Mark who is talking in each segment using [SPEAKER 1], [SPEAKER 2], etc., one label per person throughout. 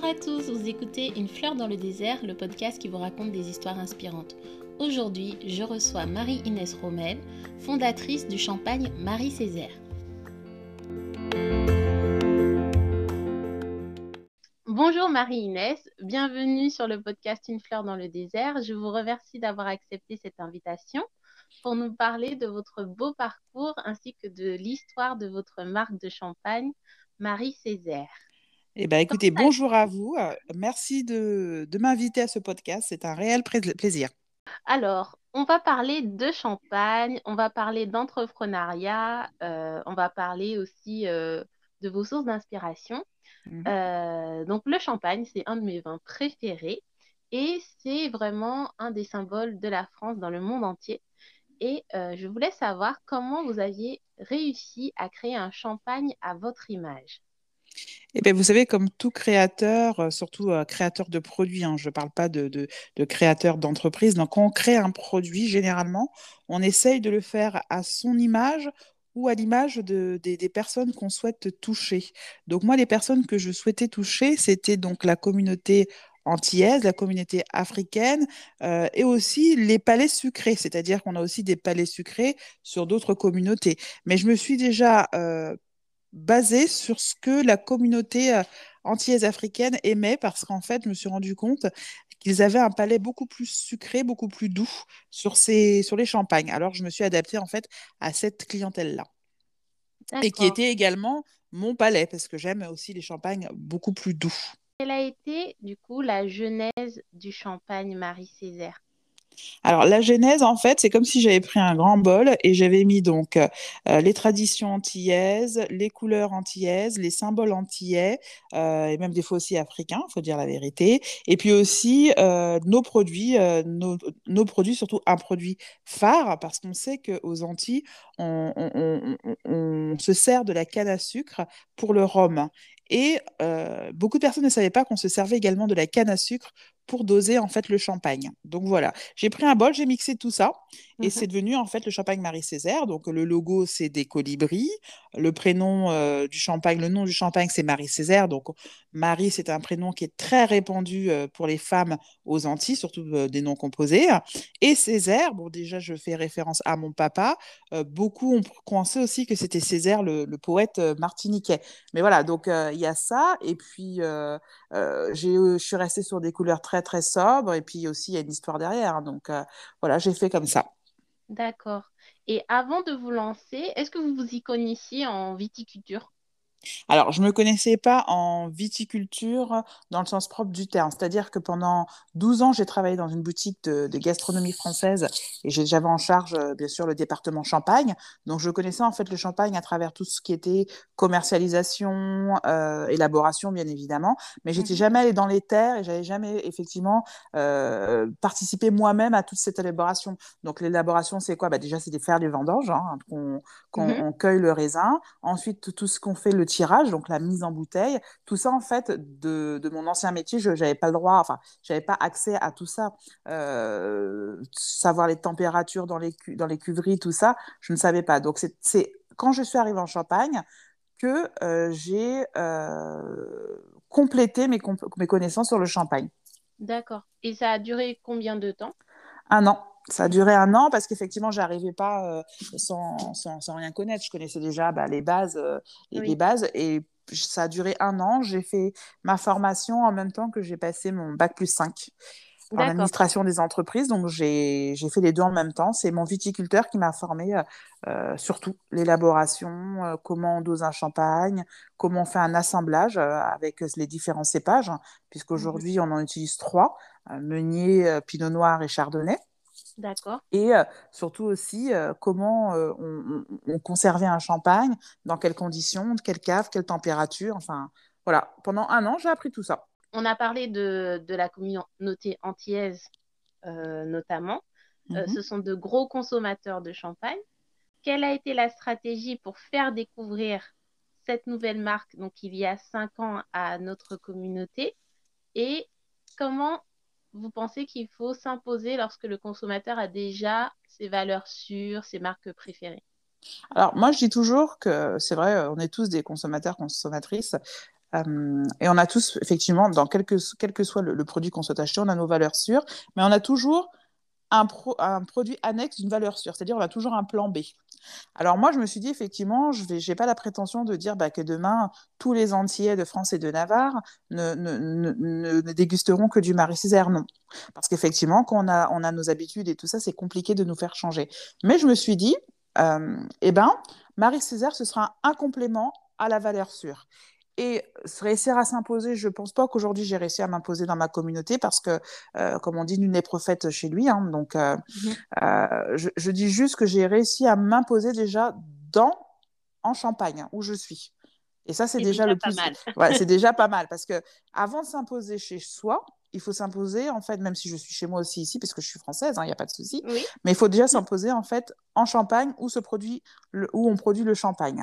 [SPEAKER 1] Bonjour à tous, vous écoutez Une fleur dans le désert, le podcast qui vous raconte des histoires inspirantes. Aujourd'hui, je reçois Marie-Inès Rommel, fondatrice du champagne Marie Césaire. Bonjour Marie-Inès, bienvenue sur le podcast Une fleur dans le désert. Je vous remercie d'avoir accepté cette invitation pour nous parler de votre beau parcours ainsi que de l'histoire de votre marque de champagne Marie Césaire.
[SPEAKER 2] Eh bien, écoutez, bonjour à vous. Euh, merci de, m'inviter à ce podcast. C'est un réel plaisir.
[SPEAKER 1] Alors, on va parler de champagne, on va parler d'entrepreneuriat, euh, on va parler aussi euh, de vos sources d'inspiration. Mhm. donc, le champagne, c'est un de mes vins préférés et c'est vraiment un des symboles de la France dans le monde entier. Et je voulais savoir comment vous aviez réussi à créer un champagne à votre image.
[SPEAKER 2] Eh bien, vous savez, comme tout créateur, euh, surtout euh, créateur de produits, hein, je ne parle pas de, créateur d'entreprise, donc quand on crée un produit, généralement, on essaye de le faire à son image ou à l'image de, des, personnes qu'on souhaite toucher. Donc moi, les personnes que je souhaitais toucher, c'était donc la communauté antillaise, la communauté africaine euh, et aussi les palais sucrés, c'est-à-dire qu'on a aussi des palais sucrés sur d'autres communautés. Mais je me suis déjà basé sur ce que la communauté euh, antillaise africaine aimait, parce qu'en fait, je me suis rendu compte qu'ils avaient un palais beaucoup plus sucré, beaucoup plus doux sur, ces, sur les champagnes. Alors, je me suis adaptée en fait à cette clientèle-là. Et qui était également mon palais, parce que j'aime aussi les champagnes beaucoup plus doux.
[SPEAKER 1] Quelle a été, du coup, la genèse du champagne Marie-Césaire?
[SPEAKER 2] Alors, la genèse, en fait, c'est comme si j'avais pris un grand bol et j'avais mis donc euh, les traditions antillaises, les couleurs antillaises, les symboles antillais, euh, et même des fois aussi africains, faut dire la vérité, et puis aussi euh, nos produits, nos, produits, surtout un produit phare, parce qu'on sait qu'aux Antilles, on, se sert de la canne à sucre pour le rhum. Et beaucoup de personnes ne savaient pas qu'on se servait également de la canne à sucre pour doser en fait le champagne. Donc voilà, j'ai pris un bol, j'ai mixé tout ça et mmh c'est devenu en fait le champagne Marie-Césaire. Donc le logo c'est des colibris, le prénom euh, du champagne, le nom du champagne c'est Marie-Césaire. Donc Marie c'est un prénom qui est très répandu euh, pour les femmes aux Antilles, surtout euh, des noms composés. Et Césaire, bon déjà je fais référence à mon papa. beaucoup ont pensé aussi que c'était Césaire le, le poète martiniquais. Mais voilà, donc il y a ça et puis je suis restée sur des couleurs très très sobre. Et puis aussi, il y a une histoire derrière. Hein, donc euh, voilà, j'ai fait comme ça.
[SPEAKER 1] D'accord. Et avant de vous lancer, est-ce que vous vous y connaissiez en viticulture?
[SPEAKER 2] Alors, je ne me connaissais pas en viticulture dans le sens propre du terme. C'est-à-dire que pendant 12 ans, j'ai travaillé dans une boutique de, gastronomie française et j'avais en charge, euh, bien sûr, le département Champagne. Donc, je connaissais en fait le champagne à travers tout ce qui était commercialisation, euh, élaboration, bien évidemment. Mais j'étais mmh jamais allée dans les terres et j'avais jamais effectivement euh, participé moi-même à toute cette élaboration. Donc, l'élaboration, c'est quoi? Bah, Déjà, c'est de faire les vendanges, hein, qu'on mmh on cueille le raisin. Ensuite, tout ce qu'on fait, le tirage, donc la mise en bouteille, tout ça en fait de, de mon ancien métier, je n'avais pas le droit, enfin, j'avais pas accès à tout ça. Euh, savoir les températures dans les, dans les cuveries, tout ça, je ne savais pas. Donc c'est quand je suis arrivée en Champagne que euh, j'ai euh, complété mes, mes connaissances sur le champagne.
[SPEAKER 1] D'accord. Et ça a duré combien de temps?
[SPEAKER 2] Un an ça a duré un an parce qu'effectivement, j'arrivais pas euh, sans, sans, sans, rien connaître. Je connaissais déjà bah, les bases, euh, les, bases et ça a duré un an. J'ai fait ma formation en même temps que j'ai passé mon bac plus 5 en administration des entreprises. Donc, j'ai fait les deux en même temps. C'est mon viticulteur qui m'a formé euh, surtout l'élaboration, comment on dose un champagne, comment on fait un assemblage avec les différents cépages, hein, puisqu'aujourd'hui, mmh on en utilise trois, Meunier, Pinot Noir et Chardonnay.
[SPEAKER 1] D'accord.
[SPEAKER 2] Et euh, surtout aussi, euh, comment euh, on, conservait un champagne, dans quelles conditions, quelle cave, quelle température. Enfin, voilà. Pendant un an, j'ai appris tout ça.
[SPEAKER 1] On a parlé de, de la communauté antillaise, notamment. Mhm. ce sont de gros consommateurs de champagne. Quelle a été la stratégie pour faire découvrir cette nouvelle marque, donc il y a cinq ans, à notre communauté? Et comment vous pensez qu'il faut s'imposer lorsque le consommateur a déjà ses valeurs sûres, ses marques préférées?
[SPEAKER 2] Alors, moi, je dis toujours que c'est vrai, on est tous des consommateurs, consommatrices. Euh, et on a tous, effectivement, dans quel que, quel que soit le, le produit qu'on souhaite acheter, on a nos valeurs sûres, mais on a toujours un, pro, un produit annexe d'une valeur sûre, c'est-à-dire on a toujours un plan B. Alors moi, je me suis dit, effectivement, je n'ai pas la prétention de dire bah, que demain, tous les entiers de France et de Navarre ne, dégusteront que du Marie-Césaire, non. Parce qu'effectivement, quand on a, on a nos habitudes et tout ça, c'est compliqué de nous faire changer. Mais je me suis dit, euh, eh ben, Marie-Césaire, ce sera un complément à la valeur sûre. Et réussir à s'imposer, je ne pense pas qu'aujourd'hui j'ai réussi à m'imposer dans ma communauté parce que, euh, comme on dit, nul n'est prophète chez lui. Hein, donc, euh, mmh. euh, je, je, dis juste que j'ai réussi à m'imposer déjà dans, en Champagne, où je suis. Et ça, c'est déjà, déjà, le plus. ouais, c'est déjà pas mal parce que avant de s'imposer chez soi, il faut s'imposer, en fait, même si je suis chez moi aussi ici, parce que je suis française, il hein, n'y a pas de souci, oui. mais il faut déjà s'imposer, en fait, en Champagne, où, se produit le, où on produit le champagne.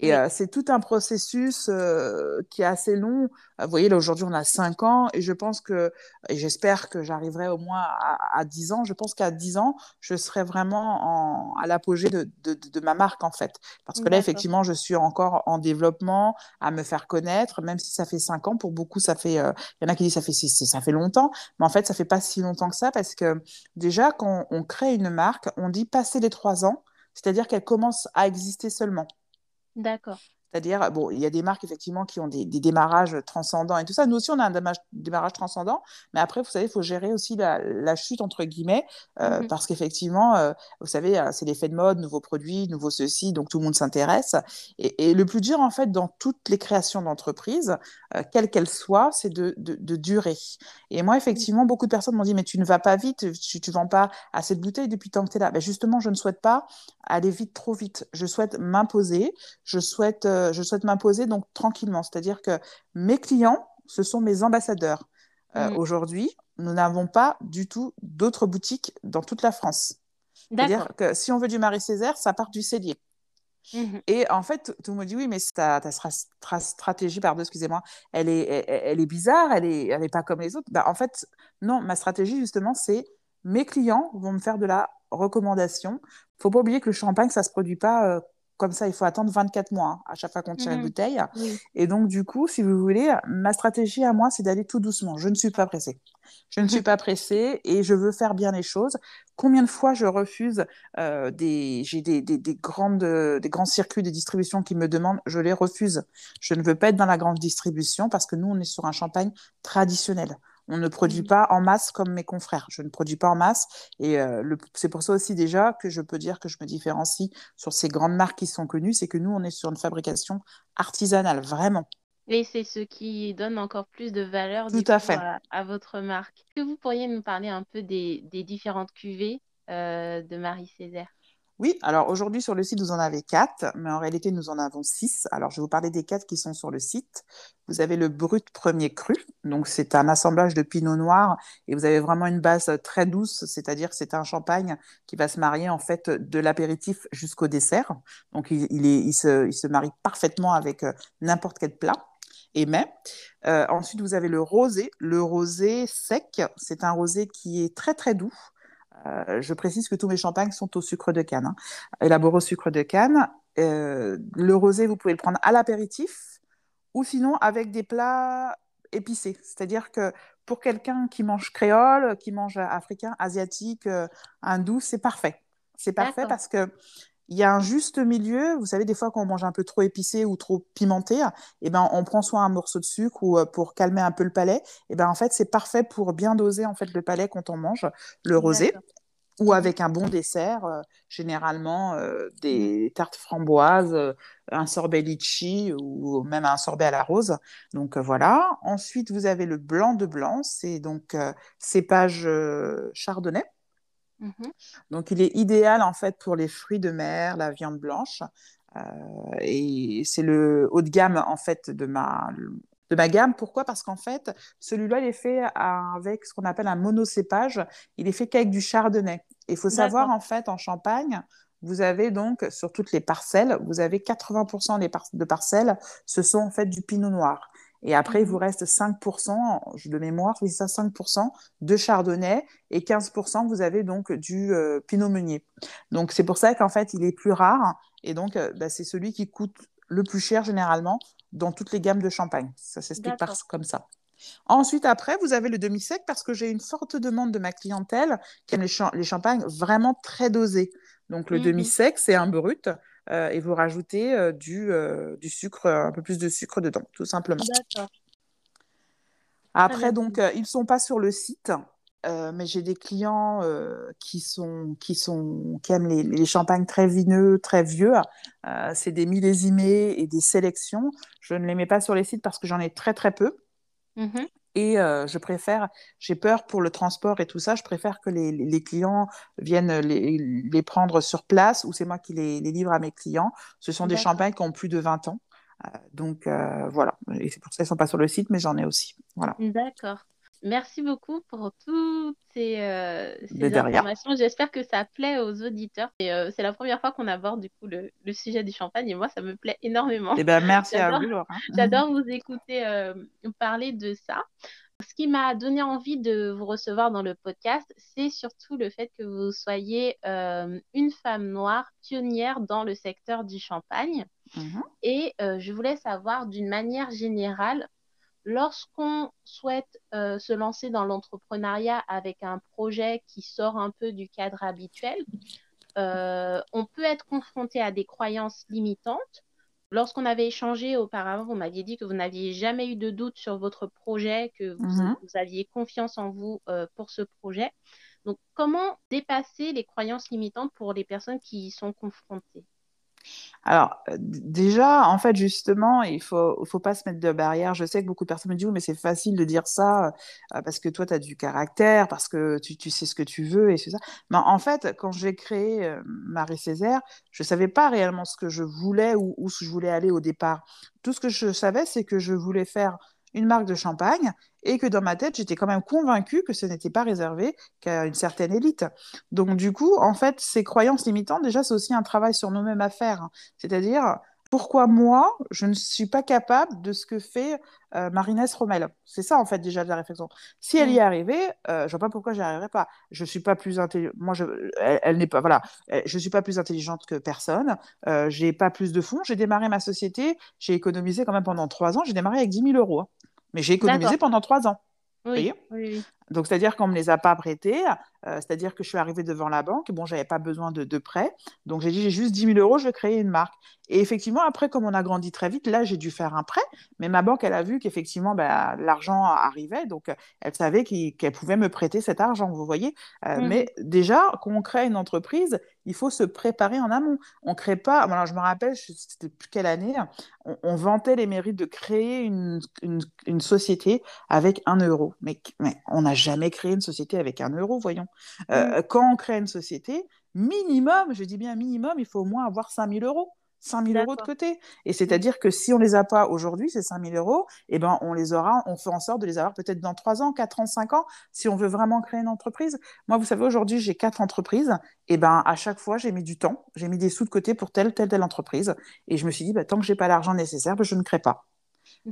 [SPEAKER 2] Et oui. euh, c'est tout un processus euh, qui est assez long. Vous voyez, là, aujourd'hui, on a 5 ans et je pense que, et j'espère que j'arriverai au moins à, à 10 ans. Je pense qu'à 10 ans, je serai vraiment en, à l'apogée de, de, de, ma marque, en fait. Parce que là, effectivement, je suis encore en développement, à me faire connaître, même si ça fait 5 ans. Pour beaucoup, ça fait, euh, il y en a qui disent ça fait, ça fait longtemps. Mais en fait, ça fait pas si longtemps que ça parce que déjà, quand on crée une marque, on dit passer les 3 ans, c'est-à-dire qu'elle commence à exister seulement.
[SPEAKER 1] D'accord.
[SPEAKER 2] C'est-à-dire, bon, il y a des marques effectivement qui ont des, des, démarrages transcendants et tout ça. Nous aussi, on a un démarrage, démarrage transcendant, mais après, vous savez, il faut gérer aussi la, la, chute entre guillemets, euh, mm-hmm. parce qu'effectivement, euh, vous savez, c'est l'effet de mode, nouveaux produits, nouveaux ceci, donc tout le monde s'intéresse. Et, et, le plus dur, en fait, dans toutes les créations d'entreprises, euh, quelles qu'elles soient, c'est de, de, de, durer. Et moi, effectivement, beaucoup de personnes m'ont dit, mais tu ne vas pas vite, tu ne vends pas assez de bouteilles depuis tant que tu es là. Ben justement, je ne souhaite pas aller vite, trop vite. Je souhaite m'imposer, je souhaite euh, je souhaite m'imposer donc tranquillement. C'est-à-dire que mes clients, ce sont mes ambassadeurs. Euh, mmh. Aujourd'hui, nous n'avons pas du tout d'autres boutiques dans toute la France. C'est-à-dire que si on veut du Marie-Césaire, ça part du cellier. Mmh. Et en fait, tout le monde dit oui, mais ta, ta, ta stratégie, pardon, excusez-moi, elle est, elle, elle, est bizarre, elle n'est elle est pas comme les autres. Bah, en fait, non, ma stratégie, justement, c'est mes clients vont me faire de la recommandation. Il faut pas oublier que le champagne, ça ne se produit pas euh, comme ça, il faut attendre 24 mois hein, à chaque fois qu'on tire mmh. une bouteille. Oui. Et donc, du coup, si vous voulez, ma stratégie à moi, c'est d'aller tout doucement. Je ne suis pas pressée. Je ne suis pas pressée et je veux faire bien les choses. Combien de fois je refuse euh, des, j'ai des, des, des, grandes, des grands circuits de distribution qui me demandent, je les refuse. Je ne veux pas être dans la grande distribution parce que nous, on est sur un champagne traditionnel. On ne produit mmh. pas en masse comme mes confrères. Je ne produis pas en masse. Et euh, c'est pour ça aussi déjà que je peux dire que je me différencie sur ces grandes marques qui sont connues. C'est que nous, on est sur une fabrication artisanale, vraiment.
[SPEAKER 1] Et c'est ce qui donne encore plus de valeur
[SPEAKER 2] Tout à, coup, fait.
[SPEAKER 1] À, à, votre marque. Est-ce que vous pourriez nous parler un peu des, des différentes cuvées euh, de Marie-Césaire?
[SPEAKER 2] Oui, alors aujourd'hui sur le site, vous en avez quatre, mais en réalité, nous en avons six. Alors, je vais vous parler des quatre qui sont sur le site. Vous avez le brut premier cru, donc c'est un assemblage de pinot noir et vous avez vraiment une base très douce, c'est-à-dire c'est un champagne qui va se marier en fait de l'apéritif jusqu'au dessert. Donc, il, se, marie parfaitement avec euh, n'importe quel plat et mais. Euh, ensuite, vous avez le rosé. Le rosé sec, c'est un rosé qui est très très doux. Euh, je précise que tous mes champagnes sont au sucre de canne, hein, élaborés au sucre de canne. Euh, le rosé, vous pouvez le prendre à l'apéritif ou sinon avec des plats épicés. C'est-à-dire que pour quelqu'un qui mange créole, qui mange africain, asiatique, euh, hindou, c'est parfait. C'est parfait parce que il y a un juste milieu. Vous savez, des fois, quand on mange un peu trop épicé ou trop pimenté, eh ben, on prend soit un morceau de sucre ou pour calmer un peu le palais. Eh ben, en fait, c'est parfait pour bien doser en fait le palais quand on mange le rosé ou avec un bon dessert, euh, généralement euh, des tartes framboises, euh, un sorbet litchi ou même un sorbet à la rose. Donc voilà. Ensuite, vous avez le blanc de blanc, c'est donc cépage chardonnay. Mmh. Donc il est idéal en fait pour les fruits de mer, la viande blanche. et c'est le haut de gamme en fait de ma de ma gamme. Pourquoi? Parce qu'en fait, celui-là, il est fait avec ce qu'on appelle un monocépage. Il est fait qu'avec du chardonnay. Il faut savoir, en fait, en Champagne, vous avez donc, sur toutes les parcelles, vous avez 80% des par de parcelles, ce sont en fait du pinot noir. Et après, il vous reste 5%, de mémoire, oui, ça, 5% de chardonnay et 15%, vous avez donc du euh, pinot meunier. Donc, c'est pour ça qu'en fait, il est plus rare. Et donc, euh, bah, c'est celui qui coûte le plus cher généralement dans toutes les gammes de champagne. Ça s'explique comme ça. Ensuite, après, vous avez le demi-sec parce que j'ai une forte demande de ma clientèle qui aime les, champagnes vraiment très dosés. Donc, le mmh demi-sec, c'est un brut euh, et vous rajoutez euh, du, euh, du, sucre, un peu plus de sucre dedans, tout simplement. Après, donc, ils ne sont pas sur le site. mais j'ai des clients qui, sont, qui, sont, qui aiment les, champagnes très vineux, très vieux. c'est des millésimés et des sélections. Je ne les mets pas sur les sites parce que j'en ai très très peu. Mmh et je préfère, j'ai peur pour le transport et tout ça, je préfère que les, les clients viennent les, les, prendre sur place ou c'est moi qui les, livre à mes clients. Ce sont des champagnes qui ont plus de 20 ans. donc voilà, et c'est pour ça qu'ils ne sont pas sur le site, mais j'en ai aussi. Voilà.
[SPEAKER 1] D'accord. Merci beaucoup pour toutes ces, euh, informations. J'espère que ça plaît aux auditeurs. Euh, c'est la première fois qu'on aborde du coup le, sujet du champagne et moi ça me plaît énormément.
[SPEAKER 2] Eh ben, merci à vous Laura.
[SPEAKER 1] J'adore vous écouter euh, parler de ça. Ce qui m'a donné envie de vous recevoir dans le podcast, c'est surtout le fait que vous soyez une femme noire pionnière dans le secteur du champagne. Mhm. Et je voulais savoir d'une manière générale Lorsqu'on souhaite euh, se lancer dans l'entrepreneuriat avec un projet qui sort un peu du cadre habituel, euh, on peut être confronté à des croyances limitantes. Lorsqu'on avait échangé auparavant, vous m'aviez dit que vous n'aviez jamais eu de doute sur votre projet, que vous, mhm. aviez confiance en vous euh, pour ce projet. Donc, comment dépasser les croyances limitantes pour les personnes qui y sont confrontées?
[SPEAKER 2] Alors, euh, déjà, en fait, justement, il faut, faut pas se mettre de barrière. Je sais que beaucoup de personnes me disent, oui, mais c'est facile de dire ça euh, parce que toi, tu as du caractère, parce que tu, sais ce que tu veux et c'est ça. Mais en fait, quand j'ai créé euh, Marie Césaire, je savais pas réellement ce que je voulais ou où je voulais aller au départ. Tout ce que je savais, c'est que je voulais faire une marque de champagne et que dans ma tête, j'étais quand même convaincue que ce n'était pas réservé qu'à une certaine élite. Donc du coup, en fait, ces croyances limitantes, déjà, c'est aussi un travail sur nous-mêmes à faire. Hein. C'est-à-dire, pourquoi moi, je ne suis pas capable de ce que fait euh, Marinès Rommel? C'est ça, en fait, déjà, de la réflexion. Si elle y est mm. arrivée, euh, je ne vois pas pourquoi j'y arriverai pas. Je suis pas plus intelligente. Moi, je... elle, n'est pas... Voilà. Je suis pas plus intelligente que personne. Euh, j'ai pas plus de fonds. J'ai démarré ma société. J'ai économisé quand même pendant trois ans. J'ai démarré avec 10 000 euros. Hein. Mais j'ai économisé pendant trois ans.
[SPEAKER 1] Oui, oui,
[SPEAKER 2] Donc, c'est-à-dire qu'on ne me les a pas prêtés, euh, c'est-à-dire que je suis arrivée devant la banque, bon, j'avais pas besoin de, de prêt, donc j'ai dit, j'ai juste 10 000 euros, je vais créer une marque. Et effectivement, après, comme on a grandi très vite, là, j'ai dû faire un prêt, mais ma banque, elle a vu qu'effectivement, bah, l'argent arrivait, donc elle savait qu'elle pouvait me prêter cet argent, vous voyez. Euh, mmh mais déjà, quand on crée une entreprise, il faut se préparer en amont. On crée pas, alors je me rappelle, c'était plus quelle année, on, vantait les mérites de créer une, une, société avec un euro. Mais, mais on n'a jamais créé une société avec un euro, voyons. Euh, quand on crée une société, minimum, je dis bien minimum, il faut au moins avoir 5000 euros. 5 000 euros de côté. Et c'est-à-dire que si on ne les a pas aujourd'hui, ces 5 000 euros, eh ben, on les aura, on fait en sorte de les avoir peut-être dans 3 ans, 4 ans, 5 ans, si on veut vraiment créer une entreprise. Moi, vous savez, aujourd'hui, j'ai 4 entreprises. Et ben, à chaque fois, j'ai mis du temps, j'ai mis des sous de côté pour telle, telle, telle entreprise. Et je me suis dit, bah, tant que je n'ai pas l'argent nécessaire, bah, je ne crée pas.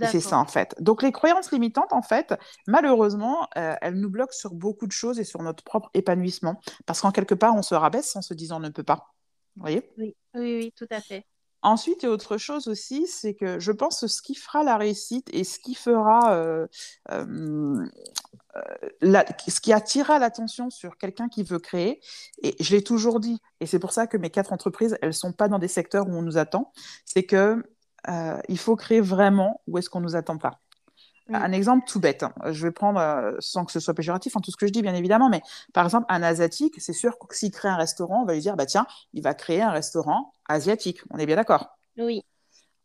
[SPEAKER 2] C'est ça en fait. Donc les croyances limitantes, en fait, malheureusement, euh, elles nous bloquent sur beaucoup de choses et sur notre propre épanouissement. Parce qu'en quelque part, on se rabaisse en se disant on ne peut pas. Vous voyez?
[SPEAKER 1] Oui, oui, oui, tout à fait.
[SPEAKER 2] Ensuite, a autre chose aussi, c'est que je pense que ce qui fera la réussite et ce qui fera, euh, euh, euh, ce qui attirera l'attention sur quelqu'un qui veut créer, et je l'ai toujours dit, et c'est pour ça que mes quatre entreprises, elles ne sont pas dans des secteurs où on nous attend, c'est que il faut créer vraiment où est-ce qu'on ne nous attend pas. Un exemple tout bête, hein. je vais prendre, euh, sans que ce soit péjoratif, en tout ce que je dis bien évidemment, mais par exemple, un asiatique, c'est sûr que s'il crée un restaurant, on va lui dire, bah tiens, il va créer un restaurant asiatique. On est bien d'accord
[SPEAKER 1] Oui.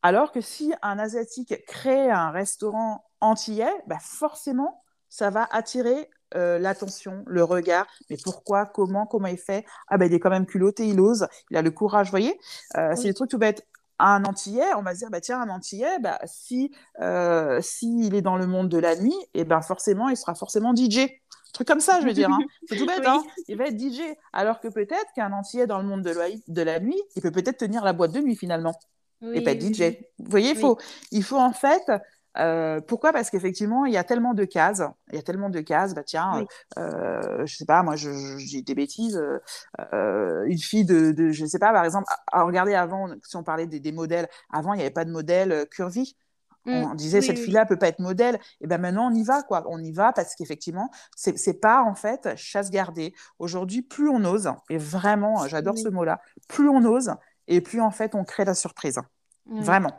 [SPEAKER 2] Alors que si un asiatique crée un restaurant antillais, bah forcément, ça va attirer euh, l'attention, le regard. Mais pourquoi Comment Comment il fait? Ah ben il est quand même culotté, il ose, il a le courage, vous voyez? Euh, C'est des trucs tout bêtes un Antillais, on va se dire, bah, tiens, un Antillais, bah, si euh, s'il est dans le monde de la nuit, et eh ben forcément, il sera forcément DJ. Un truc comme ça, je veux dire. Hein. C'est tout bête, hein il va être DJ. Alors que peut-être qu'un Antillais dans le monde de la, de la nuit, il peut peut-être tenir la boîte de nuit finalement. et pas DJ. Vous voyez, il faut, il faut en fait Euh, pourquoi? Parce qu'effectivement, il y a tellement de cases. Il y a tellement de cases. Bah tiens,
[SPEAKER 1] Oui.
[SPEAKER 2] euh, je sais pas, moi, je, je- j'ai des bêtises. euh, euh, une fille de, de, je sais pas, par exemple, à, à regarder avant, si on parlait des, des modèles, avant, il n'y avait pas de modèle euh, curvy.
[SPEAKER 1] Mm.
[SPEAKER 2] On disait
[SPEAKER 1] Oui,
[SPEAKER 2] cette fille-là peut pas être modèle. Et ben maintenant on y va quoi. On y va parce qu'effectivement c'est c'est pas en fait chasse gardée. Aujourd'hui plus on ose et vraiment j'adore
[SPEAKER 1] Oui.
[SPEAKER 2] ce mot-là. Plus on ose et plus en fait on crée la surprise.
[SPEAKER 1] Oui.
[SPEAKER 2] Vraiment.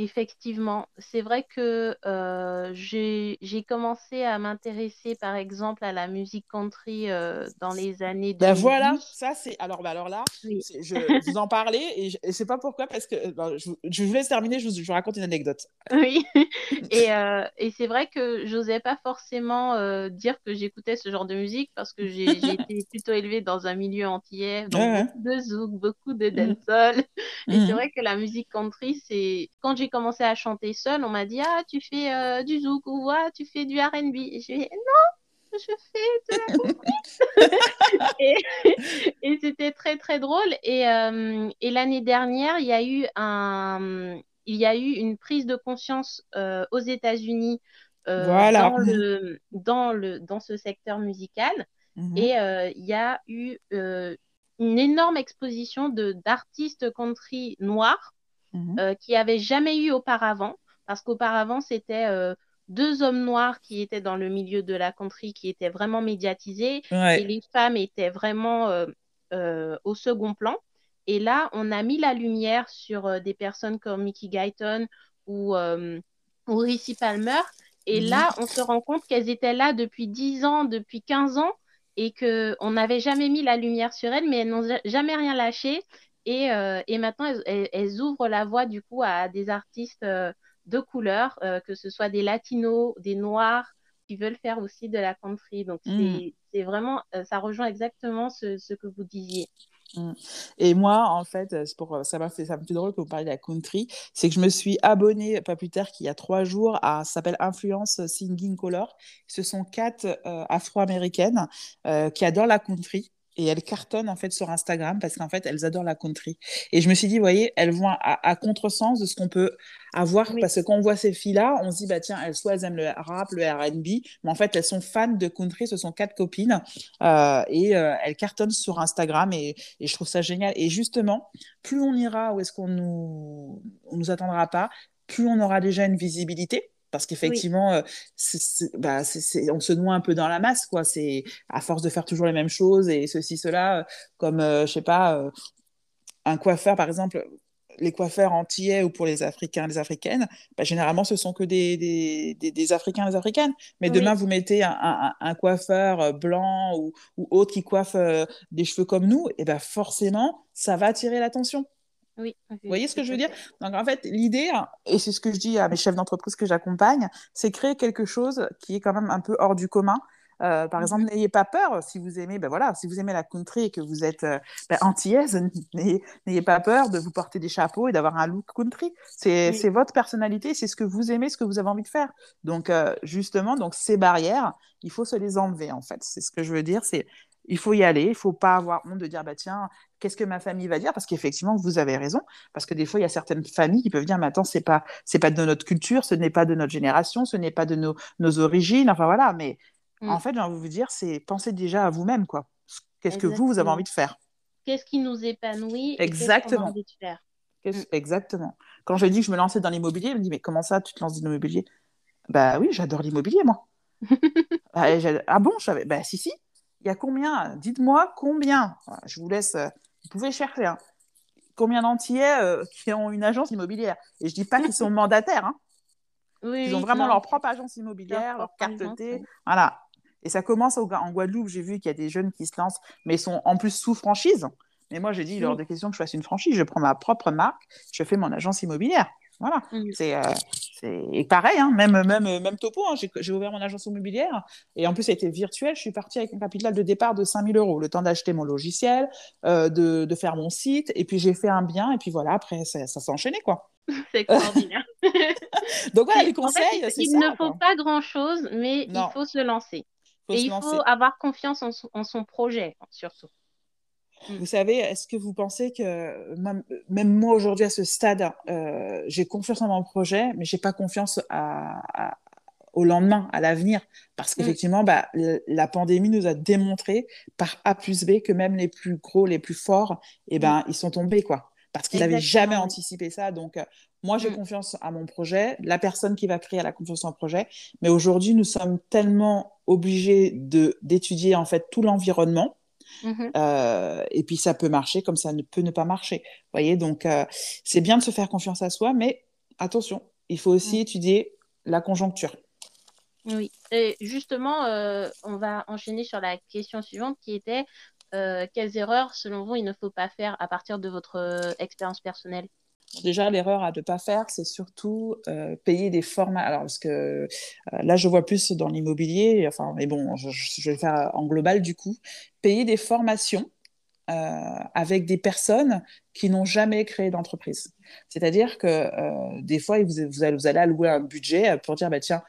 [SPEAKER 1] Effectivement, c'est vrai que euh, j'ai commencé à m'intéresser par exemple à la musique country euh, dans les années
[SPEAKER 2] Ben voilà,
[SPEAKER 1] 2010.
[SPEAKER 2] ça c'est alors ben alors là,
[SPEAKER 1] Oui.
[SPEAKER 2] je vous en parlais et je, et c'est pas pourquoi parce que euh, ben, je, je vous laisse terminer, je vous, je vous raconte une anecdote.
[SPEAKER 1] Oui, et, euh, et c'est vrai que j'osais pas forcément dire que j'écoutais ce genre de musique parce que j'ai été plutôt élevée dans un milieu antillais, donc
[SPEAKER 2] Ouais, ouais.
[SPEAKER 1] beaucoup de zouk, beaucoup de
[SPEAKER 2] Mhm.
[SPEAKER 1] dancehall. Et c'est
[SPEAKER 2] Mhm.
[SPEAKER 1] vrai que la musique country, c'est quand j'ai commencé à chanter seule, on m'a dit ah tu fais euh, du zouk ou ah, tu fais du R&B. Et j'ai dit non, je fais de la et, et c'était très très drôle. Et, euh, et l'année dernière, il y a eu un, il y a eu une prise de conscience euh, aux États-Unis
[SPEAKER 2] Voilà.
[SPEAKER 1] dans le, dans le, dans ce secteur musical.
[SPEAKER 2] Mhm.
[SPEAKER 1] Et il y a eu une énorme exposition d'artistes country noirs
[SPEAKER 2] Mhm.
[SPEAKER 1] euh, qui avait jamais eu auparavant, parce qu'auparavant, c'était euh, deux hommes noirs qui étaient dans le milieu de la country, qui étaient vraiment médiatisés, et les femmes étaient vraiment euh, euh, au second plan. Et là, on a mis la lumière sur euh, des personnes comme Mickey Guyton ou, euh, ou Ricci Palmer. Et
[SPEAKER 2] Mhm.
[SPEAKER 1] là, on se rend compte qu'elles étaient là depuis 10 ans, depuis 15 ans, et qu'on n'avait jamais mis la lumière sur elles, mais elles n'ont ja- jamais rien lâché. Et, euh, et maintenant, elles, elles- elles ouvrent la voie du coup à des artistes euh, de couleur, euh, que ce soit des latinos, des noirs, qui veulent faire aussi de la country. Donc,
[SPEAKER 2] Mhm.
[SPEAKER 1] c'est, vraiment, ça rejoint exactement ce, ce que vous disiez.
[SPEAKER 2] Mm. Et moi, en fait, pour, ça m'a fait, ça me fait drôle que vous parliez de la country, c'est que je me suis abonnée pas plus tard qu'il y a trois jours à, ça s'appelle Influence Singing Color. Ce sont quatre euh, Afro-américaines euh, qui adorent la country. Et elles cartonnent en fait sur Instagram parce qu'en fait elles adorent la country. Et je me suis dit, vous voyez, elles vont à, à contresens de ce qu'on peut avoir
[SPEAKER 1] Oui.
[SPEAKER 2] parce que quand on voit ces filles-là, on se dit, bah tiens, elles soit elles aiment le rap, le RB, mais en fait elles sont fans de country, ce sont quatre copines euh, et euh, elles cartonnent sur Instagram et, et je trouve ça génial. Et justement, plus on ira où est-ce qu'on nous, on nous attendra pas, plus on aura déjà une visibilité. Parce qu'effectivement, euh, bah, on se noie un peu dans la masse, quoi. C'est à force de faire toujours les mêmes choses et ceci, cela, comme, euh, je sais pas, euh, un coiffeur, par exemple, les coiffeurs antillais ou pour les Africains, les Africaines, bah, généralement, ce sont que des, des, des, des Africains, les Africaines. Mais
[SPEAKER 1] Oui.
[SPEAKER 2] demain, vous mettez un, un, un coiffeur blanc ou, ou autre qui coiffe euh, des cheveux comme nous, et ben forcément, ça va attirer l'attention.
[SPEAKER 1] Oui,
[SPEAKER 2] Vous voyez ce que je veux dire? Donc en fait, l'idée, hein, et c'est ce que je dis à mes chefs d'entreprise que j'accompagne, c'est créer quelque chose qui est quand même un peu hors du commun. Euh, par exemple,
[SPEAKER 1] Mhm.
[SPEAKER 2] n'ayez pas peur si vous aimez, ben voilà, si vous aimez la country et que vous êtes euh, ben, antillaise, n'ayez pas peur de vous porter des chapeaux et d'avoir un look country. C'est
[SPEAKER 1] Oui.
[SPEAKER 2] votre personnalité, c'est ce que vous aimez, ce que vous avez envie de faire. Donc euh, justement, donc ces barrières, il faut se les enlever en fait. C'est ce que je veux dire, c'est il faut y aller, il faut pas avoir honte de dire bah tiens, qu'est-ce que ma famille va dire? Parce qu'effectivement, vous avez raison. Parce que des fois, il y a certaines familles qui peuvent dire, mais attends, c'est pas, c'est pas de notre culture, ce n'est pas de notre génération, ce n'est pas de nos, nos origines. Enfin voilà. Mais
[SPEAKER 1] Mm.
[SPEAKER 2] en fait, j'ai envie de vous dire, c'est penser déjà à vous-même, quoi. Qu'est-ce que vous, vous avez envie de faire?
[SPEAKER 1] Qu'est-ce qui nous épanouit et
[SPEAKER 2] Exactement. Qu'est-ce-
[SPEAKER 1] Mm.
[SPEAKER 2] Exactement. Quand je dis que je me lançais dans l'immobilier, elle me dit, mais comment ça, tu te lances dans l'immobilier? Bah oui, j'adore l'immobilier, moi. Ah, et j'ai- ah bon, je savais. Bah si, si. Il y a combien? Dites-moi combien. Je vous laisse. Vous pouvez chercher. hein. Combien d'antillais euh, qui ont une agence immobilière Et je dis pas qu'ils sont mandataires. Hein.
[SPEAKER 1] Oui,
[SPEAKER 2] Ils ont vraiment
[SPEAKER 1] non,
[SPEAKER 2] leur propre agence immobilière, leur carte T. Voilà. Et ça commence au- en Guadeloupe. J'ai vu qu'il y a des jeunes qui se lancent, mais ils sont en plus sous franchise. Mais moi, j'ai dit, il est hors
[SPEAKER 1] Oui.
[SPEAKER 2] de question que je fasse une franchise. Je prends ma propre marque, je fais mon agence immobilière. Voilà.
[SPEAKER 1] Mm.
[SPEAKER 2] C'est euh, pareil, hein, même, même, même topo. hein, j'ai ouvert mon agence immobilière et en plus, ça a été virtuel. Je suis partie avec un capital de départ de 5000 euros. Le temps d'acheter mon logiciel, euh, de, de faire mon site. Et puis, j'ai fait un bien. Et puis voilà, après, ça, ça s'est enchaîné. Quoi.
[SPEAKER 1] C'est extraordinaire.
[SPEAKER 2] Donc voilà, les
[SPEAKER 1] en fait,
[SPEAKER 2] conseils,
[SPEAKER 1] il,
[SPEAKER 2] c'est
[SPEAKER 1] il
[SPEAKER 2] ça.
[SPEAKER 1] ne faut
[SPEAKER 2] quoi.
[SPEAKER 1] pas grand-chose, mais
[SPEAKER 2] Non.
[SPEAKER 1] il faut se lancer.
[SPEAKER 2] Faut
[SPEAKER 1] Et
[SPEAKER 2] se
[SPEAKER 1] il
[SPEAKER 2] lancer.
[SPEAKER 1] faut avoir confiance en son, en son projet, surtout.
[SPEAKER 2] Mm. Vous savez, est-ce que vous pensez que même moi aujourd'hui à ce stade, euh, j'ai confiance en mon projet, mais j'ai pas confiance à, au lendemain, à l'avenir, parce mm. qu'effectivement, bah, la pandémie nous a démontré par A plus B que même les plus gros, les plus forts, eh ben, mm. ils sont tombés quoi, parce qu'ils n'avaient jamais anticipé ça. Donc euh, moi, j'ai confiance à mon projet. La personne qui va créer a la confiance en projet. Mais aujourd'hui, nous sommes tellement obligés de d'étudier en fait tout l'environnement Mmh euh, et puis ça peut marcher comme ça ne peut ne pas marcher. Vous voyez, donc euh, c'est bien de se faire confiance à soi, mais attention, il faut aussi mmh. étudier la conjoncture.
[SPEAKER 1] Oui, et justement, euh, on va enchaîner sur la question suivante qui était quelles erreurs, selon vous, il ne faut pas faire à partir de votre expérience personnelle?
[SPEAKER 2] Déjà, l'erreur à ne pas faire, c'est surtout euh, payer des formats. Alors, parce que euh, là, je vois plus dans l'immobilier, enfin, mais bon, je, vais le faire en global du coup. Payer des formations euh, avec des personnes qui n'ont jamais créé d'entreprise. C'est-à-dire que des fois, vous, vous, allez, vous, allez, allouer un budget pour dire, bah, tiens,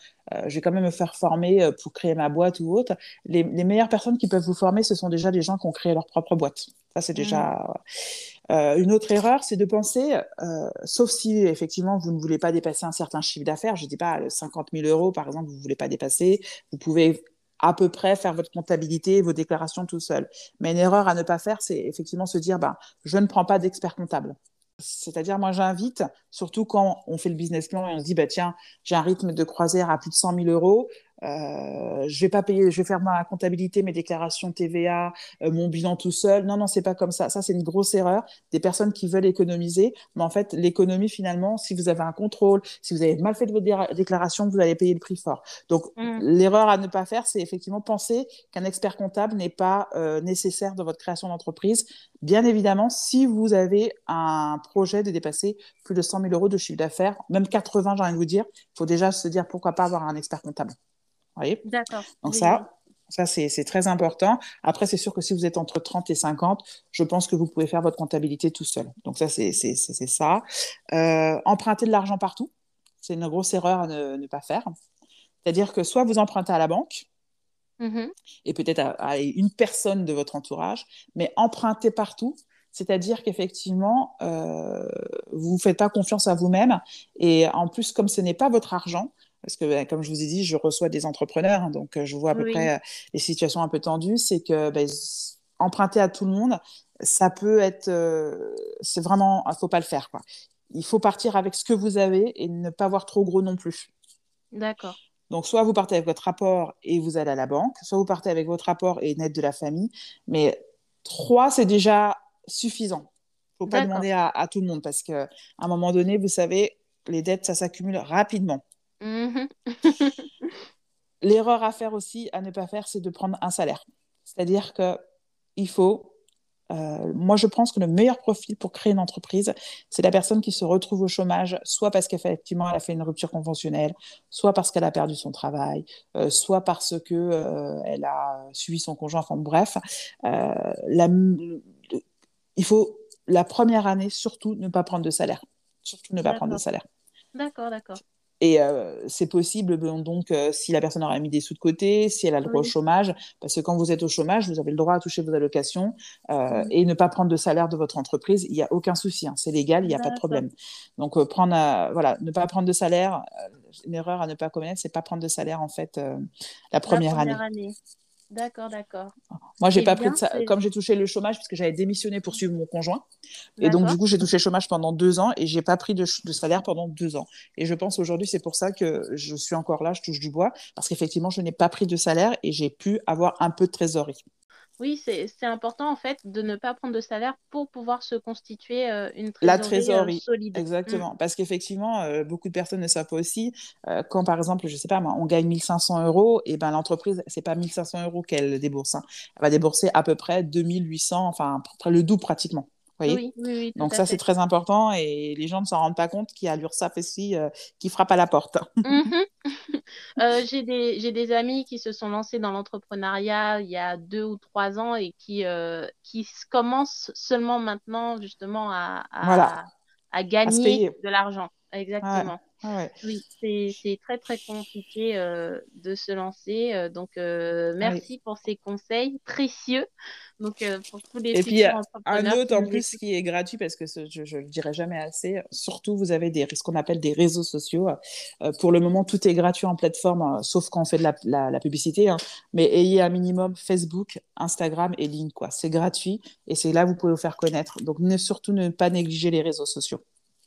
[SPEAKER 2] je vais quand même me faire former pour créer ma boîte ou autre. Les, les, meilleures personnes qui peuvent vous former, ce sont déjà des gens qui ont créé leur propre boîte. Ça, c'est déjà. Mmh. Euh, une autre erreur, c'est de penser, euh, sauf si effectivement vous ne voulez pas dépasser un certain chiffre d'affaires, je ne dis pas 50 000 euros par exemple, vous ne voulez pas dépasser, vous pouvez à peu près faire votre comptabilité, vos déclarations tout seul. Mais une erreur à ne pas faire, c'est effectivement se dire, ben, je ne prends pas d'expert comptable. C'est-à-dire, moi, j'invite, surtout quand on fait le business plan et on se dit, bah, tiens, j'ai un rythme de croisière à plus de 100 000 euros, euh, je vais pas payer, je vais faire ma comptabilité, mes déclarations TVA, euh, mon bilan tout seul. Non, non, c'est pas comme ça. Ça, c'est une grosse erreur des personnes qui veulent économiser. Mais en fait, l'économie, finalement, si vous avez un contrôle, si vous avez mal fait de votre déclaration, vous allez payer le prix fort. Donc, mmh. l'erreur à ne pas faire, c'est effectivement penser qu'un expert comptable n'est pas euh, nécessaire dans votre création d'entreprise. Bien évidemment, si vous avez un projet de dépasser plus de 100 000 euros de chiffre d'affaires, même 80, j'ai envie de vous dire, il faut déjà se dire pourquoi pas avoir un expert comptable.
[SPEAKER 1] D'accord.
[SPEAKER 2] Donc ça, ça c'est très important. Après, c'est sûr que si vous êtes entre 30 et 50, je pense que vous pouvez faire votre comptabilité tout seul. Donc ça, c'est ça. Euh, emprunter de l'argent partout, c'est une grosse erreur à ne, pas faire. C'est-à-dire que soit vous empruntez à la banque, mm-hmm. et peut-être à, une personne de votre entourage, mais emprunter partout, c'est-à-dire qu'effectivement, euh, vous ne faites pas confiance à vous-même. Et en plus, comme ce n'est pas votre argent, parce que, ben, comme je vous ai dit, je reçois des entrepreneurs, hein, donc je vois à peu près les situations un peu tendues. C'est que ben, emprunter à tout le monde, ça peut être. Euh, c'est vraiment. Il ne faut pas le faire. Quoi. Il faut partir avec ce que vous avez et ne pas voir trop gros non plus.
[SPEAKER 1] D'accord.
[SPEAKER 2] Donc, soit vous partez avec votre rapport et vous allez à la banque, soit vous partez avec votre rapport et une aide de la famille. Mais trois, c'est déjà suffisant. Il ne faut pas demander à, à, tout le monde parce qu'à un moment donné, vous savez, les dettes, ça s'accumule rapidement. Mhm. L'erreur à faire aussi, à ne pas faire, c'est de prendre un salaire. C'est-à-dire que il faut. Euh, moi, je pense que le meilleur profil pour créer une entreprise, c'est la personne qui se retrouve au chômage, soit parce qu'effectivement elle a fait une rupture conventionnelle, soit parce qu'elle a perdu son travail, euh, soit parce que euh, elle a suivi son conjoint. Enfin bref, la, il faut la première année surtout ne pas prendre de salaire. Surtout ne pas prendre de salaire.
[SPEAKER 1] D'accord, d'accord.
[SPEAKER 2] Et euh, c'est possible, donc, euh, si la personne aura mis des sous de côté, si elle a le droit au chômage, parce que quand vous êtes au chômage, vous avez le droit à toucher vos allocations euh, et ne pas prendre de salaire de votre entreprise, il n'y a aucun souci, hein, c'est légal, il n'y a pas de problème. Donc, prendre, voilà, ne pas prendre de salaire, une erreur à ne pas commettre, c'est pas prendre de salaire en fait la première, la première année.
[SPEAKER 1] D'accord, d'accord.
[SPEAKER 2] Moi, j'ai pas pris de ça. Comme j'ai touché le chômage, puisque j'avais démissionné pour suivre mon conjoint. Et donc, du coup, j'ai touché le chômage pendant deux ans et j'ai pas pris de, de, salaire pendant deux ans. Et je pense aujourd'hui, c'est pour ça que je suis encore là, je touche du bois, parce qu'effectivement, je n'ai pas pris de salaire et j'ai pu avoir un peu de trésorerie.
[SPEAKER 1] Oui, c'est important en fait de ne pas prendre de salaire pour pouvoir se constituer euh, une
[SPEAKER 2] trésorerie, La trésorerie euh, solide. Exactement, mm. parce qu'effectivement, euh, beaucoup de personnes ne savent pas aussi, quand par exemple, je sais pas, on gagne 1500 euros, et ben l'entreprise, c'est pas 1500 euros qu'elle débourse, hein. elle va débourser à peu près 2800, enfin, près le double pratiquement.
[SPEAKER 1] Oui, oui,
[SPEAKER 2] Donc ça, c'est très important et les gens ne s'en rendent pas compte qu'il y a l'URSSAF aussi qui frappe à la porte.
[SPEAKER 1] Mhm. Euh, j'ai des, des, amis qui se sont lancés dans l'entrepreneuriat il y a deux ou trois ans et qui, euh, qui commencent seulement maintenant justement à, à, à gagner de l'argent. Exactement. Oui, c'est très, très compliqué euh, de se lancer. Euh, donc, euh, merci pour ces conseils précieux. Donc, pour tous les
[SPEAKER 2] Et puis, un autre en plus qui est gratuit parce que je ne le dirai jamais assez. Surtout, vous avez des, ce qu'on appelle des réseaux sociaux. pour le moment, tout est gratuit en plateforme, sauf quand on fait de la, la, publicité. Hein. Mais ayez un minimum Facebook, Instagram et LinkedIn. C'est gratuit et c'est là où vous pouvez vous faire connaître. Donc, ne, surtout ne pas négliger les réseaux sociaux.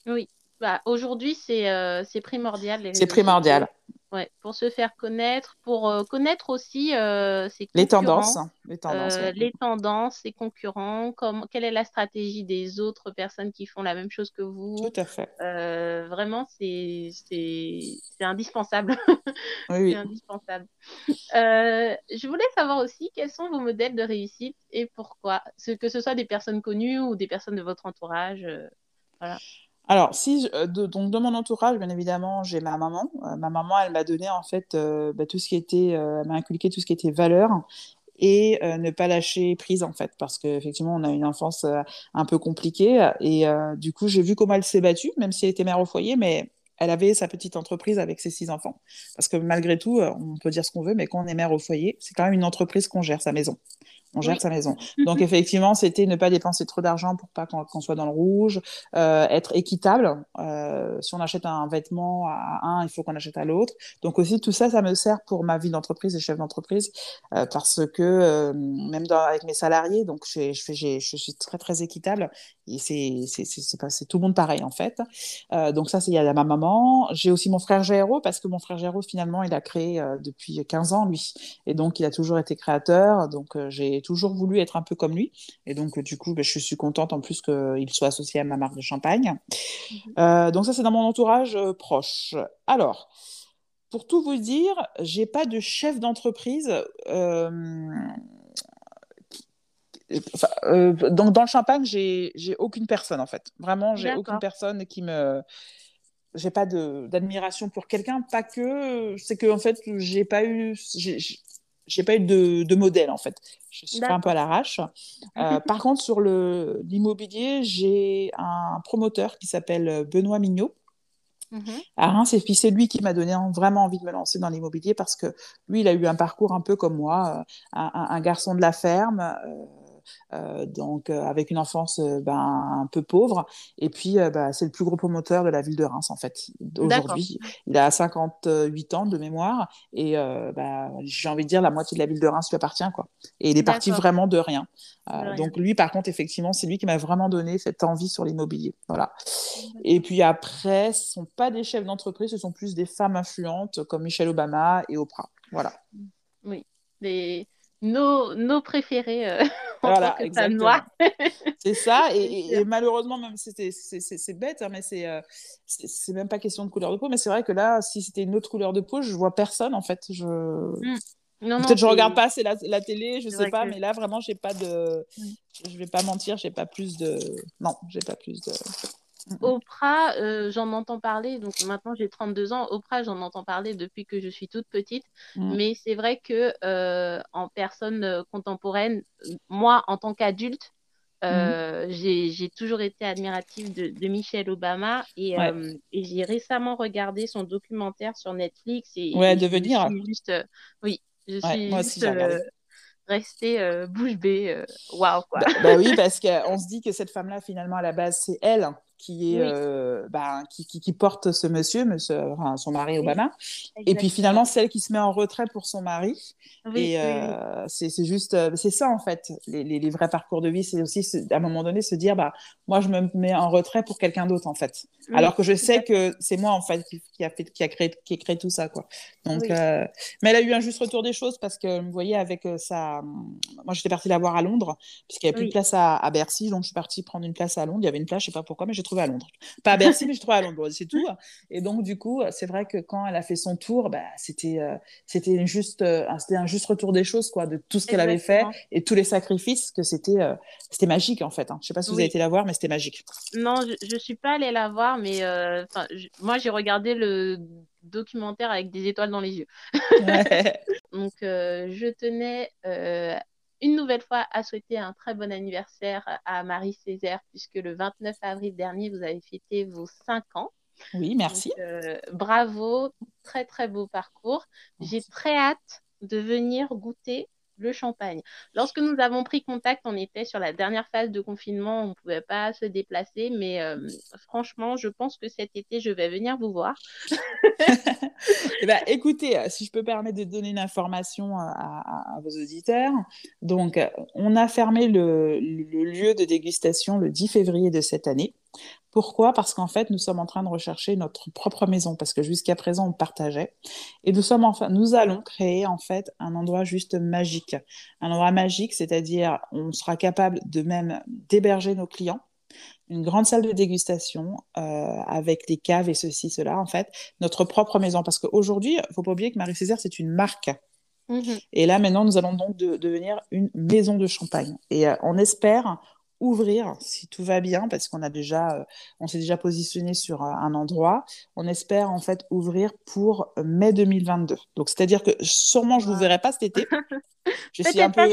[SPEAKER 1] Oui, bah, aujourd'hui, c'est euh, primordial.
[SPEAKER 2] C'est primordial.
[SPEAKER 1] Ouais, pour se faire connaître, pour euh, connaître aussi euh, ses
[SPEAKER 2] les tendances,
[SPEAKER 1] les tendances, les tendances, ses concurrents, comme, quelle est la stratégie des autres personnes qui font la même chose que vous.
[SPEAKER 2] Tout à fait.
[SPEAKER 1] vraiment, c'est indispensable.
[SPEAKER 2] Oui,
[SPEAKER 1] c'est indispensable. je voulais savoir aussi quels sont vos modèles de réussite et pourquoi, que ce soit des personnes connues ou des personnes de votre entourage. voilà.
[SPEAKER 2] Alors, si euh, donc dans mon entourage, bien évidemment, j'ai ma maman. Euh, ma maman, elle m'a donné en fait euh, bah, tout ce qui était, elle m'a inculqué tout ce qui était valeur et ne pas lâcher prise en fait, parce qu'effectivement, on a une enfance un peu compliquée et du coup, j'ai vu comment elle s'est battue, même si elle était mère au foyer, mais elle avait sa petite entreprise avec ses six enfants. Parce que malgré tout, on peut dire ce qu'on veut, mais quand on est mère au foyer, c'est quand même une entreprise qu'on gère sa maison on gère sa maison. Donc effectivement, c'était ne pas dépenser trop d'argent pour pas qu'on soit dans le rouge, euh, être équitable. Euh, si on achète un vêtement à un, il faut qu'on achète à l'autre. Donc aussi tout ça, ça me sert pour ma vie d'entreprise et chef d'entreprise euh, parce que même avec mes salariés, donc je, je, je suis très très équitable et c'est tout le monde pareil en fait. donc ça, c'est il y a ma maman. J'ai aussi mon frère Géraud parce que mon frère Géraud finalement, il a créé depuis 15 ans lui et donc il a toujours été créateur. Donc j'ai toujours voulu être un peu comme lui. Et donc, du coup, ben, je suis contente en plus qu'il soit associé à ma marque de champagne. Mhm. Euh, donc, ça, c'est dans mon entourage euh, proche. Alors, pour tout vous dire, j'ai pas de chef d'entreprise. Euh, donc, dans le champagne, j'ai aucune personne, en fait. Vraiment, j'ai aucune personne qui me j'ai pas d'admiration pour quelqu'un, pas que, c'est que en fait, j'ai pas eu, j'ai pas eu de, de, modèle en fait. Je suis un peu à l'arrache. Euh, par contre, sur l'immobilier, j'ai un promoteur qui s'appelle Benoît Mignot. Mhm. à Reims, et puis c'est lui qui m'a donné vraiment envie de me lancer dans l'immobilier parce que lui, il a eu un parcours un peu comme moi, euh, un, un, garçon de la ferme. Euh, euh, donc euh, avec une enfance euh, ben, un peu pauvre. Et puis, bah, c'est le plus gros promoteur de la ville de Reims, en fait. Aujourd'hui, il a 58 ans de mémoire et bah, j'ai envie de dire la moitié de la ville de Reims lui appartient, quoi. Et il est parti vraiment de rien. donc lui, par contre, effectivement, c'est lui qui m'a vraiment donné cette envie sur l'immobilier. Voilà. Et puis après, ce ne sont pas des chefs d'entreprise, ce sont plus des femmes influentes comme Michelle Obama et Oprah. Voilà.
[SPEAKER 1] Oui. Les nos, nos préférés euh,
[SPEAKER 2] voilà, c'est ça, et, malheureusement, même c'est bête, hein, mais euh, c'est c'est même pas question de couleur de peau, mais c'est vrai que là, si c'était une autre couleur de peau, je vois personne en fait. Je... Mmh. Peut-être je regarde pas assez la, la télé, je sais pas, mais là vraiment, j'ai pas de. Mmh. Je vais pas mentir, j'ai pas plus de. Non, j'ai pas plus de.
[SPEAKER 1] Oprah, euh, j'en entends parler, donc maintenant j'ai 32 ans. Oprah, j'en entends parler depuis que je suis toute petite. Mm. Mais c'est vrai que euh, en personne euh, contemporaine, moi, en tant qu'adulte, mm. j'ai toujours été admirative de, Michelle Obama et, j'ai récemment regardé son documentaire sur Netflix. Et,
[SPEAKER 2] ouais, devenir.
[SPEAKER 1] juste, oui, je suis moi aussi, restée bouche bée. Waouh, quoi.
[SPEAKER 2] Bah, bah, oui, parce qu'on se dit que cette femme-là, finalement, à la base, c'est elle qui, est, euh, bah, qui, qui, porte ce monsieur, monsieur enfin, son mari Obama. Et puis finalement, celle qui se met en retrait pour son mari. et euh, c'est juste, euh, c'est ça en fait, les, les, vrais parcours de vie, c'est aussi à un moment donné se dire, bah, moi je me mets en retrait pour quelqu'un d'autre en fait. Alors que je sais que c'est moi en fait qui, a fait, qui a créé, qui a créé tout ça quoi. Donc, mais elle a eu un juste retour des choses parce que vous voyez avec sa, moi j'étais partie la voir à Londres puisqu'il n'y avait plus de place à, à, Bercy, donc je suis partie prendre une place à Londres. Il y avait une place, je sais pas pourquoi, mais j'ai à Londres. Pas à Bercy, mais je trouvais à Londres, c'est tout. Et donc, du coup, c'est vrai que quand elle a fait son tour, bah, c'était euh, c'était juste, euh, c'était un juste retour des choses, quoi, de tout ce qu'elle avait fait et tous les sacrifices, que c'était euh, c'était magique, en fait. Hein. Je sais pas si vous avez été la voir, mais c'était magique.
[SPEAKER 1] Non, je, ne suis pas allée la voir, mais moi, j'ai regardé le documentaire avec des étoiles dans les yeux. donc, je tenais une nouvelle fois à souhaiter un très bon anniversaire à Marie Césaire, puisque le 29 avril dernier, vous avez fêté vos 5 ans.
[SPEAKER 2] Oui, merci.
[SPEAKER 1] Donc, bravo, très très beau parcours. J'ai très hâte de venir goûter le champagne. Lorsque nous avons pris contact, on était sur la dernière phase de confinement, on ne pouvait pas se déplacer, mais euh, franchement, je pense que cet été, je vais venir vous voir.
[SPEAKER 2] eh ben, écoutez, euh, si je peux permettre de donner une information à, vos auditeurs, donc on a fermé le, le lieu de dégustation le 10 février de cette année. Pourquoi? Parce qu'en fait, nous sommes en train de rechercher notre propre maison, parce que jusqu'à présent, on partageait. Et nous, sommes enfin, nous allons créer en fait un endroit juste magique. Un endroit magique, c'est-à-dire on sera capable de même d'héberger nos clients. Une grande salle de dégustation euh, avec des caves et ceci, cela, en fait, notre propre maison. Parce qu'aujourd'hui, il ne faut pas oublier que Marie-Césaire, c'est une marque. Mhm. Et là, maintenant, nous allons donc devenir une maison de champagne. Et euh, on espère ouvrir si tout va bien parce qu'on a déjà euh, on s'est déjà positionné sur euh, un endroit. On espère en fait ouvrir pour euh, mai 2022 donc c'est à dire que sûrement je vous verrai pas cet été.
[SPEAKER 1] Je suis un peu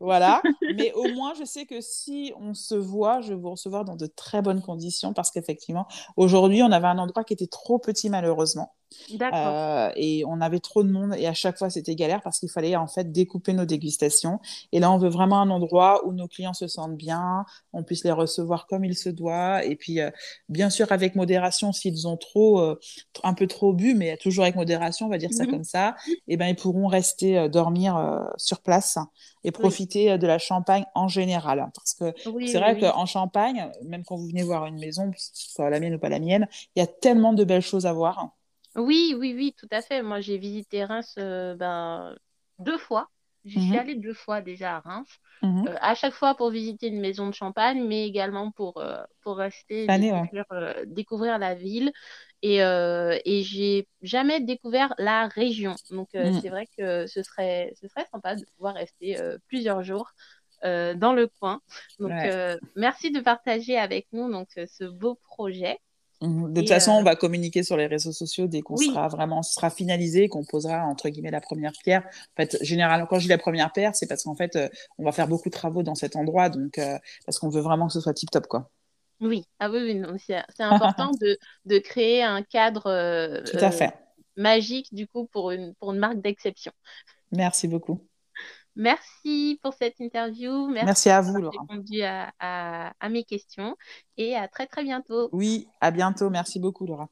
[SPEAKER 2] voilà. Mais au moins je sais que si on se voit je vais vous recevoir dans de très bonnes conditions parce qu'effectivement aujourd'hui on avait un endroit qui était trop petit malheureusement euh, et on avait trop de monde et à chaque fois c'était galère parce qu'il fallait en fait découper nos dégustations. Et là, on veut vraiment un endroit où nos clients se sentent bien, on puisse les recevoir comme il se doit. Et puis, euh, bien sûr, avec modération, s'ils ont trop, euh, un peu trop bu, mais toujours avec modération, on va dire ça mhm. comme ça, et eh ben ils pourront rester dormir sur place et profiter de la Champagne en général. Parce que c'est vrai qu'en Champagne, même quand vous venez voir une maison, soit la mienne ou pas la mienne, il y a tellement de belles choses à voir.
[SPEAKER 1] Oui, oui, oui, tout à fait. Moi, j'ai visité Reims euh, ben, deux fois. J'y suis mhm. allée deux fois déjà à Reims. Mhm. Euh, à chaque fois pour visiter une maison de champagne, mais également pour, euh, pour rester, découvrir, la ville. Et, et j'ai jamais découvert la région. Donc, mhm. c'est vrai que ce serait, ce serait sympa de pouvoir rester plusieurs jours. dans le coin. Donc, merci de partager avec nous donc, ce beau projet.
[SPEAKER 2] Mmh. De toute façon, on euh, va communiquer sur les réseaux sociaux dès qu'on sera vraiment sera finalisé, qu'on posera entre guillemets la première pierre. En fait, généralement, quand je dis la première pierre, c'est parce qu'en fait, euh, on va faire beaucoup de travaux dans cet endroit, donc euh, parce qu'on veut vraiment que ce soit tip top, quoi.
[SPEAKER 1] Oui, ah oui, c'est important de, de, créer un cadre
[SPEAKER 2] Tout à fait.
[SPEAKER 1] magique du coup pour une pour une marque d'exception.
[SPEAKER 2] Merci beaucoup.
[SPEAKER 1] Merci pour cette interview.
[SPEAKER 2] Merci, à vous, Laura.
[SPEAKER 1] répondu à, à, à mes questions et à très très bientôt.
[SPEAKER 2] Oui, à bientôt. Merci beaucoup, Laura.